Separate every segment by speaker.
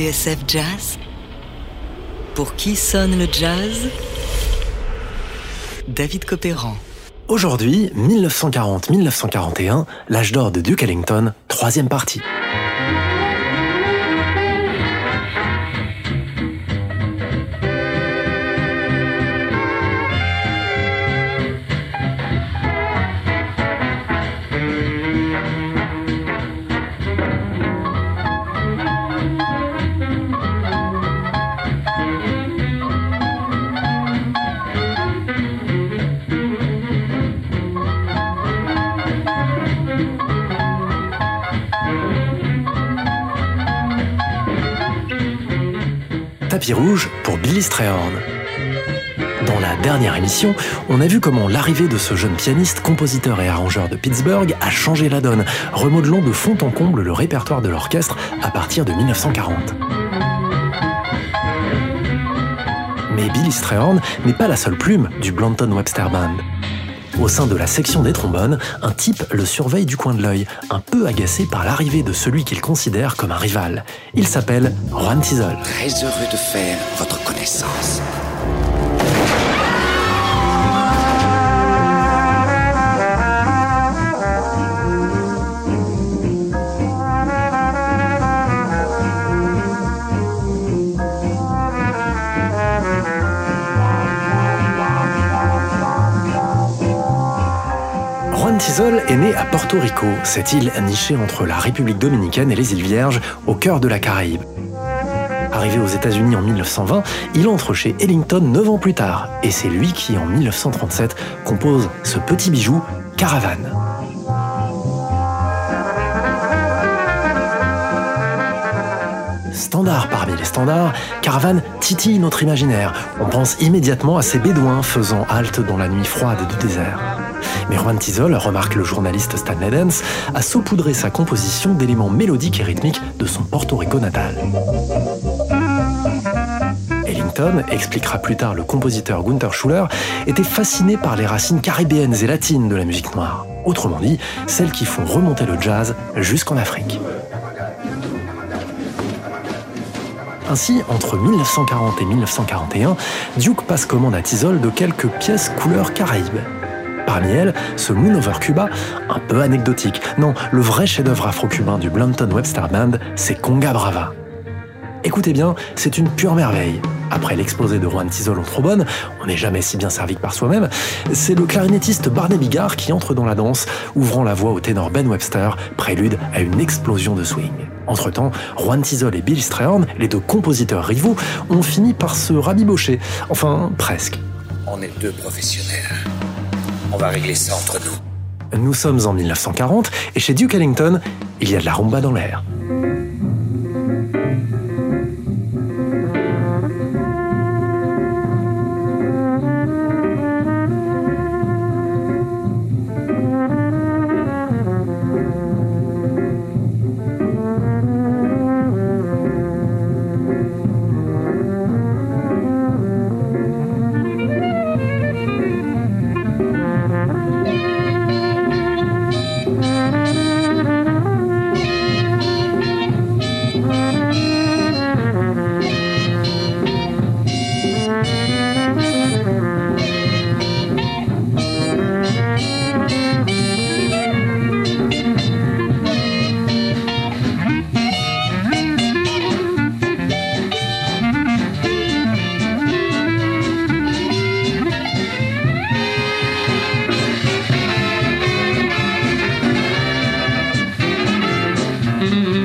Speaker 1: TSF Jazz Pour qui sonne le jazz? David Copéran.
Speaker 2: Aujourd'hui, 1940-1941, l'âge d'or de Duke Ellington, troisième partie. Pour Billy Strayhorn. Dans la dernière émission, on a vu comment l'arrivée de ce jeune pianiste, compositeur et arrangeur de Pittsburgh a changé la donne, remodelant de fond en comble le répertoire de l'orchestre à partir de 1940. Mais Billy Strayhorn n'est pas la seule plume du Blanton Webster Band. Au sein de la section des trombones, un type le surveille du coin de l'œil, un peu agacé par l'arrivée de celui qu'il considère comme un rival. Il s'appelle Juan Tizol.
Speaker 3: Très heureux de faire votre connaissance.
Speaker 2: Tizol est né à Porto Rico, cette île nichée entre la République dominicaine et les îles Vierges, au cœur de la Caraïbe. Arrivé aux États-Unis en 1920, il entre chez Ellington 9 ans plus tard, et c'est lui qui, en 1937, compose ce petit bijou, Caravane. Standard parmi les standards, Caravane titille notre imaginaire. On pense immédiatement à ces bédouins faisant halte dans la nuit froide du désert. Mais Juan Tizol, remarque le journaliste Stanley Dance, a saupoudré sa composition d'éléments mélodiques et rythmiques de son Porto Rico natal. Ellington, expliquera plus tard le compositeur Gunther Schuller, était fasciné par les racines caribéennes et latines de la musique noire. Autrement dit, celles qui font remonter le jazz jusqu'en Afrique. Ainsi, entre 1940 et 1941, Duke passe commande à Tizol de quelques pièces couleur caraïbe. Parmi ce Moon Over Cuba, un peu anecdotique. Non, le vrai chef-d'œuvre afro-cubain du Blanton Webster Band, c'est Conga Brava. Écoutez bien, c'est une pure merveille. Après l'exposé de Juan Tizol en trombone, on n'est jamais si bien servi que par soi-même, c'est le clarinettiste Barney Bigard qui entre dans la danse, ouvrant la voix au ténor Ben Webster, prélude à une explosion de swing. Entre-temps, Juan Tizol et Bill Strayhorn, les deux compositeurs rivaux, ont fini par se rabibocher. Enfin, presque.
Speaker 3: On est deux professionnels. On va régler ça entre nous.
Speaker 2: Nous sommes en 1940 et chez Duke Ellington, il y a de la rumba dans l'air. Mm-hmm.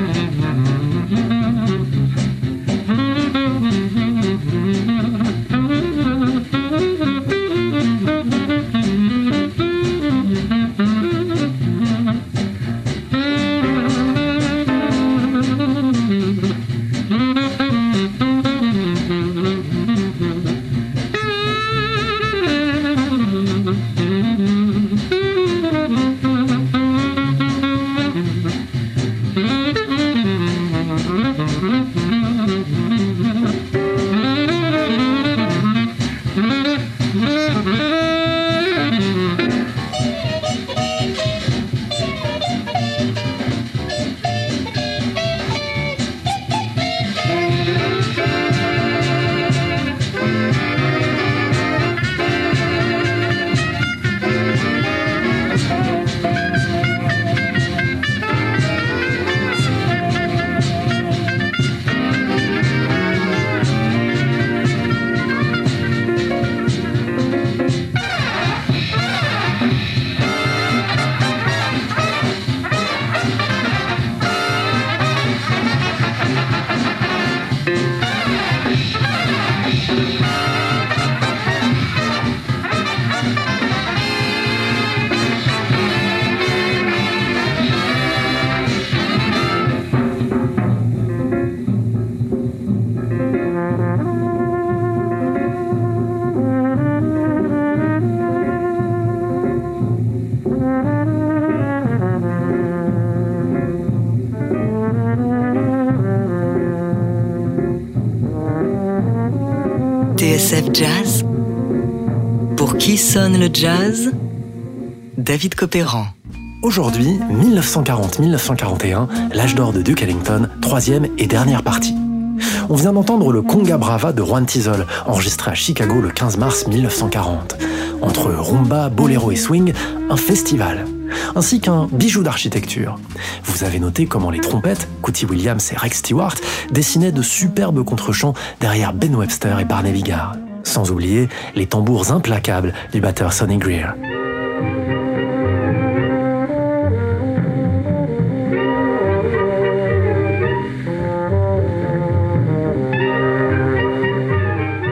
Speaker 1: TSF Jazz Pour qui sonne le jazz? David Copéran.
Speaker 2: Aujourd'hui, 1940-1941, l'âge d'or de Duke Ellington, troisième et dernière partie. On vient d'entendre le Conga Brava de Juan Tizol, enregistré à Chicago le 15 mars 1940. Entre rumba, boléro et swing, un festival ainsi qu'un bijou d'architecture. Vous avez noté comment les trompettes, Cootie Williams et Rex Stewart, dessinaient de superbes contrechants derrière Ben Webster et Barney Bigard. Sans oublier les tambours implacables du batteur Sonny Greer.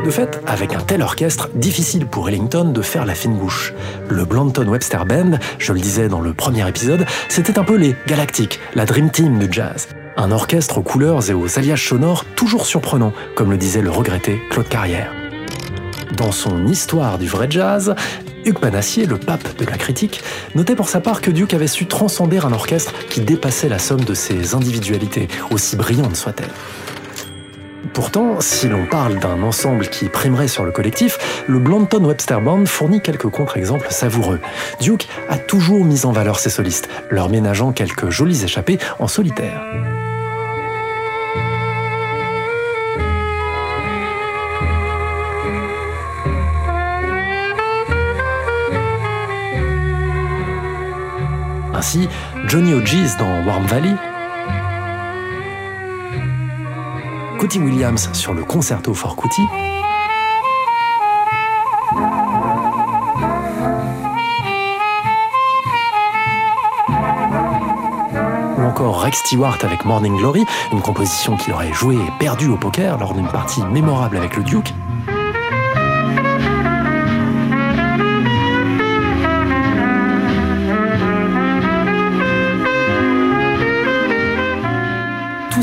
Speaker 2: De fait, avec un tel orchestre, difficile pour Ellington de faire la fine bouche. Le Blanton Webster Band, je le disais dans le premier épisode, c'était un peu les Galactiques, la Dream Team du jazz. Un orchestre aux couleurs et aux alliages sonores toujours surprenants, comme le disait le regretté Claude Carrière. Dans son Histoire du vrai jazz, Hugues Panassier, le pape de la critique, notait pour sa part que Duke avait su transcender un orchestre qui dépassait la somme de ses individualités, aussi brillantes soient-elles. Pourtant, si l'on parle d'un ensemble qui primerait sur le collectif, le Blanton Webster Band fournit quelques contre-exemples savoureux. Duke a toujours mis en valeur ses solistes, leur ménageant quelques jolis échappées en solitaire. Ainsi, Johnny O'Gees dans Warm Valley Cootie Williams sur le concerto for Cootie. Ou encore Rex Stewart avec Morning Glory, une composition qu'il aurait jouée et perdue au poker lors d'une partie mémorable avec le Duke.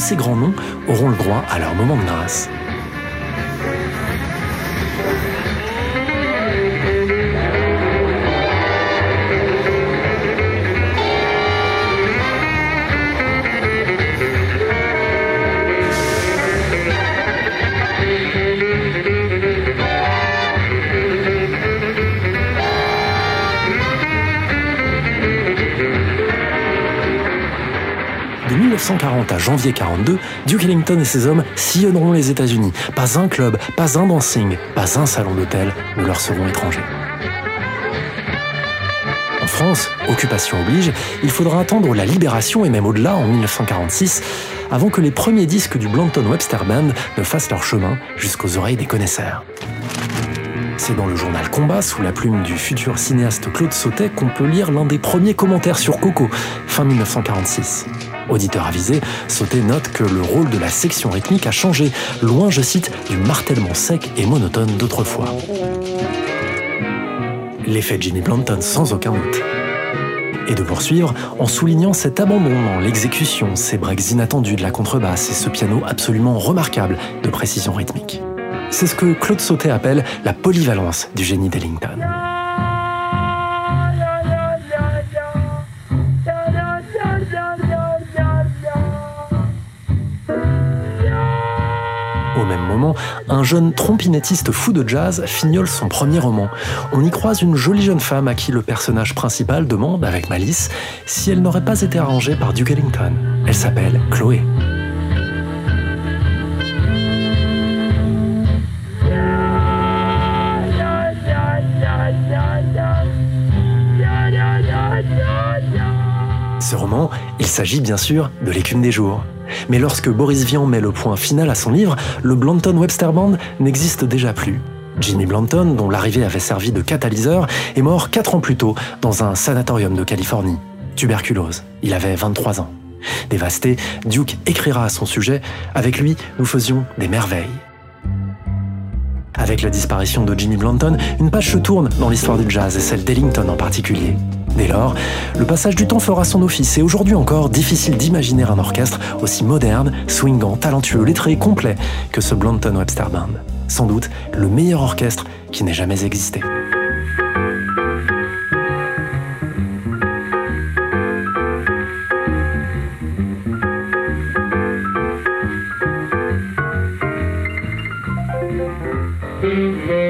Speaker 2: Ces grands noms auront le droit à leur moment de grâce. 1940 à janvier 42, Duke Ellington et ses hommes sillonneront les États-Unis. Pas un club, pas un dancing, pas un salon d'hôtel ne leur seront étrangers. En France, occupation oblige, il faudra attendre la libération et même au-delà en 1946 avant que les premiers disques du Blanton Webster Band ne fassent leur chemin jusqu'aux oreilles des connaisseurs. C'est dans le journal Combat, sous la plume du futur cinéaste Claude Sautet, qu'on peut lire l'un des premiers commentaires sur Coco, fin 1946. Auditeur avisé, Sauté note que le rôle de la section rythmique a changé, loin, je cite, du martèlement sec et monotone d'autrefois. L'effet Jimmy Blanton sans aucun doute. Et de poursuivre en soulignant cet abandon l'exécution, ces breaks inattendus de la contrebasse et ce piano absolument remarquable de précision rythmique. C'est ce que Claude Sauté appelle la polyvalence du génie d'Ellington. Au même moment, un jeune trompinettiste fou de jazz fignole son premier roman. On y croise une jolie jeune femme à qui le personnage principal demande, avec malice, si elle n'aurait pas été arrangée par Duke Ellington. Elle s'appelle Chloé. Ce roman, il s'agit bien sûr de l'écume des jours. Mais lorsque Boris Vian met le point final à son livre, le Blanton Webster Band n'existe déjà plus. Jimmy Blanton, dont l'arrivée avait servi de catalyseur, est mort 4 ans plus tôt dans un sanatorium de Californie. Tuberculose. Il avait 23 ans. Dévasté, Duke écrira à son sujet Avec lui, nous faisions des merveilles. Avec la disparition de Jimmy Blanton, une page se tourne dans l'histoire du jazz et celle d'Ellington en particulier. Dès lors, le passage du temps fera son office et aujourd'hui encore, difficile d'imaginer un orchestre aussi moderne, swingant, talentueux, lettré et complet que ce Blanton Webster Band. Sans doute le meilleur orchestre qui n'ait jamais existé. Mm-hmm.